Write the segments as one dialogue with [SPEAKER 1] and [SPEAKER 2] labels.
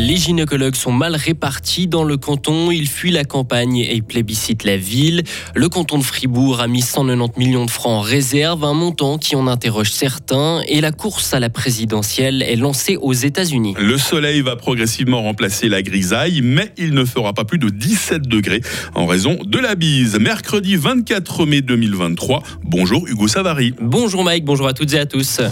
[SPEAKER 1] Les gynécologues sont mal répartis dans le canton. Ils fuient la campagne et plébiscitent la ville. Le canton de Fribourg a mis 190 millions de francs en réserve, un montant qui en interroge certains. Et la course à la présidentielle est lancée aux États-Unis.
[SPEAKER 2] Le soleil va progressivement remplacer la grisaille, mais il ne fera pas plus de 17 degrés en raison de la bise. Mercredi 24 mai 2023. Bonjour Hugo Savary.
[SPEAKER 1] Bonjour Mike, bonjour à toutes et à tous.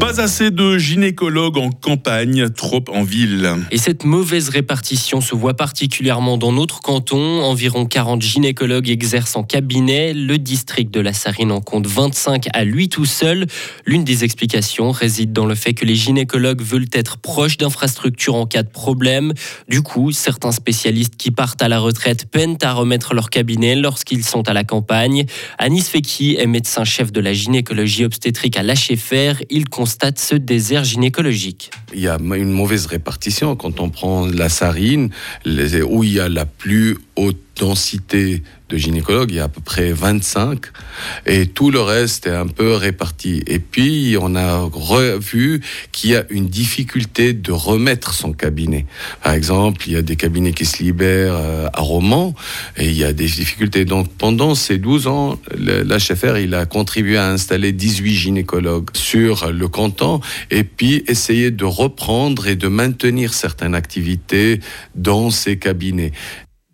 [SPEAKER 2] Pas assez de gynécologues en campagne, trop en ville.
[SPEAKER 1] Et cette mauvaise répartition se voit particulièrement dans notre canton. Environ 40 gynécologues exercent en cabinet. Le district de la Sarine en compte 25 à lui tout seul. L'une des explications réside dans le fait que les gynécologues veulent être proches d'infrastructures en cas de problème. Du coup, certains spécialistes qui partent à la retraite peinent à remettre leur cabinet lorsqu'ils sont à la campagne. Anis Feki est médecin-chef de la gynécologie obstétrique à l'HFR. Il ce désert gynécologique.
[SPEAKER 3] Il y a une mauvaise répartition quand on prend la Sarine, où il y a la plus haute densité de gynécologues, il y a à peu près 25, et tout le reste est un peu réparti. Et puis, on a revu qu'il y a une difficulté de remettre son cabinet. Par exemple, il y a des cabinets qui se libèrent euh, à Romans, et il y a des difficultés. Donc, pendant ces 12 ans, l'HFR, il a contribué à installer 18 gynécologues sur le canton, et puis essayer de reprendre et de maintenir certaines activités dans ces cabinets.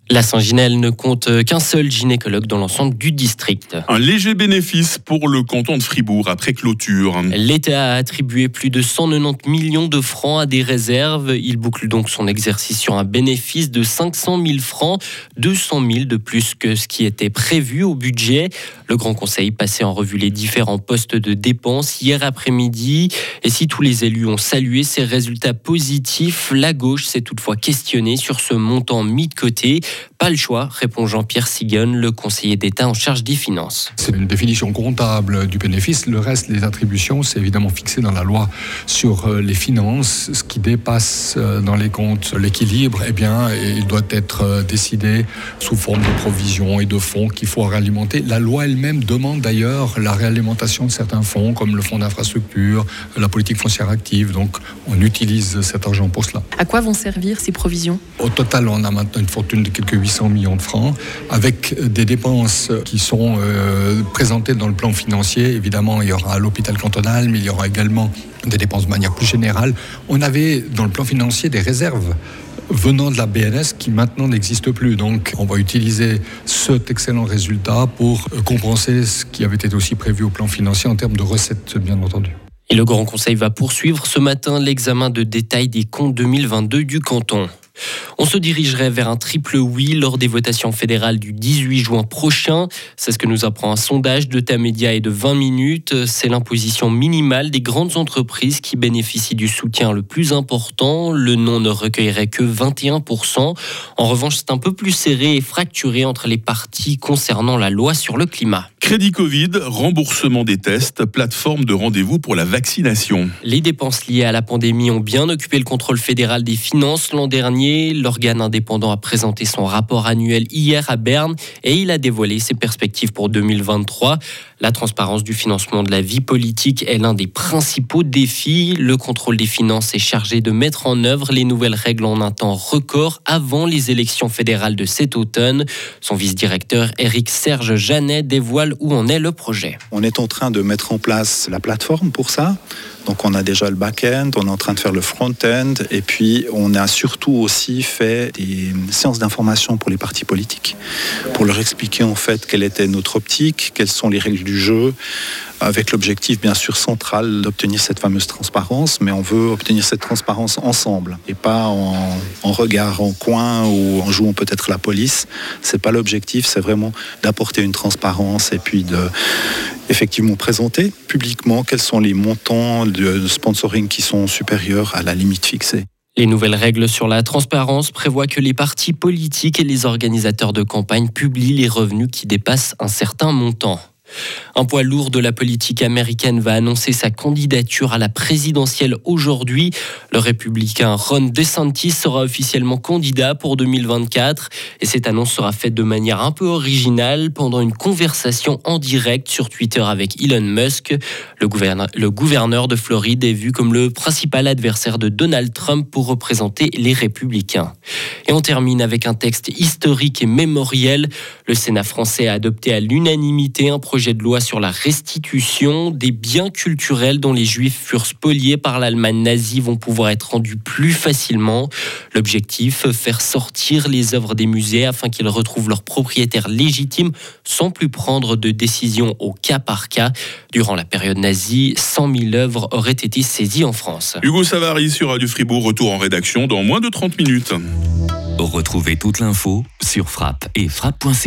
[SPEAKER 1] La Saint-Ginelle ne compte qu'un seul gynécologue dans l'ensemble du district.
[SPEAKER 2] Un léger bénéfice pour le canton de Fribourg après clôture.
[SPEAKER 1] L'État a attribué plus de 190 millions de francs à des réserves. Il boucle donc son exercice sur un bénéfice de 500 000 francs, 200 000 de plus que ce qui était prévu au budget. Le Grand Conseil passait en revue les différents postes de dépenses hier après-midi. Et si tous les élus ont salué ces résultats positifs, la gauche s'est toutefois questionnée sur ce montant mis de côté. Pas le choix, répond Jean-Pierre Sigon, le conseiller d'État en charge des finances.
[SPEAKER 4] C'est une définition comptable du bénéfice. Le reste, les attributions, c'est évidemment fixé dans la loi sur euh, les finances. Ce qui dépasse euh, dans les comptes l'équilibre, eh bien, il doit être euh, décidé sous forme de provisions et de fonds qu'il faut réalimenter. La loi elle-même demande d'ailleurs la réalimentation de certains fonds, comme le fonds d'infrastructure, la politique foncière active. Donc, on utilise cet argent pour cela.
[SPEAKER 5] À quoi vont servir ces provisions?
[SPEAKER 4] Au total, on a maintenant une fortune de quelques 800 millions de francs, avec des dépenses qui sont euh, présentées dans le plan financier. Évidemment, il y aura l'hôpital cantonal, mais il y aura également des dépenses de manière plus générale. On avait dans le plan financier des réserves venant de la BNS qui maintenant n'existe plus. Donc on va utiliser cet excellent résultat pour compenser ce qui avait été aussi prévu au plan financier en termes de recettes, bien entendu.
[SPEAKER 1] Et le Grand Conseil va poursuivre ce matin l'examen de détail des comptes 2022 du canton. On se dirigerait vers un triple oui lors des votations fédérales du 18 juin prochain. C'est ce que nous apprend un sondage de Tamedia et de 20 minutes. C'est l'imposition minimale des grandes entreprises qui bénéficient du soutien le plus important. Le non ne recueillerait que 21%. En revanche, c'est un peu plus serré et fracturé entre les partis concernant la loi sur le climat.
[SPEAKER 2] Crédit Covid, remboursement des tests, plateforme de rendez-vous pour la vaccination.
[SPEAKER 1] Les dépenses liées à la pandémie ont bien occupé le contrôle fédéral des finances l'an dernier. L'organe indépendant a présenté son rapport annuel hier à Berne et il a dévoilé ses perspectives pour 2023. La transparence du financement de la vie politique est l'un des principaux défis. Le contrôle des finances est chargé de mettre en œuvre les nouvelles règles en un temps record avant les élections fédérales de cet automne. Son vice-directeur Éric Serge Janet dévoile où en est le projet.
[SPEAKER 6] On est en train de mettre en place la plateforme pour ça. Donc on a déjà le back-end, on est en train de faire le front-end et puis on a surtout aussi fait des séances d'information pour les partis politiques pour leur expliquer en fait quelle était notre optique, quelles sont les règles du jeu, avec l'objectif bien sûr central d'obtenir cette fameuse transparence, mais on veut obtenir cette transparence ensemble et pas en, regard en coin ou en jouant peut-être la police. C'est pas l'objectif, c'est vraiment d'apporter une transparence et puis de effectivement présenter publiquement quels sont les montants de sponsoring qui sont supérieurs à la limite fixée.
[SPEAKER 1] Les nouvelles règles sur la transparence prévoient que les partis politiques et les organisateurs de campagne publient les revenus qui dépassent un certain montant. Un poids lourd de la politique américaine va annoncer sa candidature à la présidentielle aujourd'hui. Le républicain Ron DeSantis sera officiellement candidat pour 2024 et cette annonce sera faite de manière un peu originale pendant une conversation en direct sur Twitter avec Elon Musk. Le gouverneur, de Floride est vu comme le principal adversaire de Donald Trump pour représenter les républicains. Et on termine avec un texte historique et mémoriel. Le Sénat français a adopté à l'unanimité un projet de loi sur la restitution des biens culturels dont les juifs furent spoliés par l'Allemagne nazie vont pouvoir être rendus plus facilement. L'objectif, faire sortir les œuvres des musées afin qu'ils retrouvent leurs propriétaires légitimes sans plus prendre de décision au cas par cas. Durant la période nazie, 100 000 œuvres auraient été saisies en France.
[SPEAKER 2] Hugo Savary sur Radio Fribourg, retour en rédaction dans moins de 30 minutes.
[SPEAKER 7] Retrouvez toute l'info sur frappe et frappe.ch.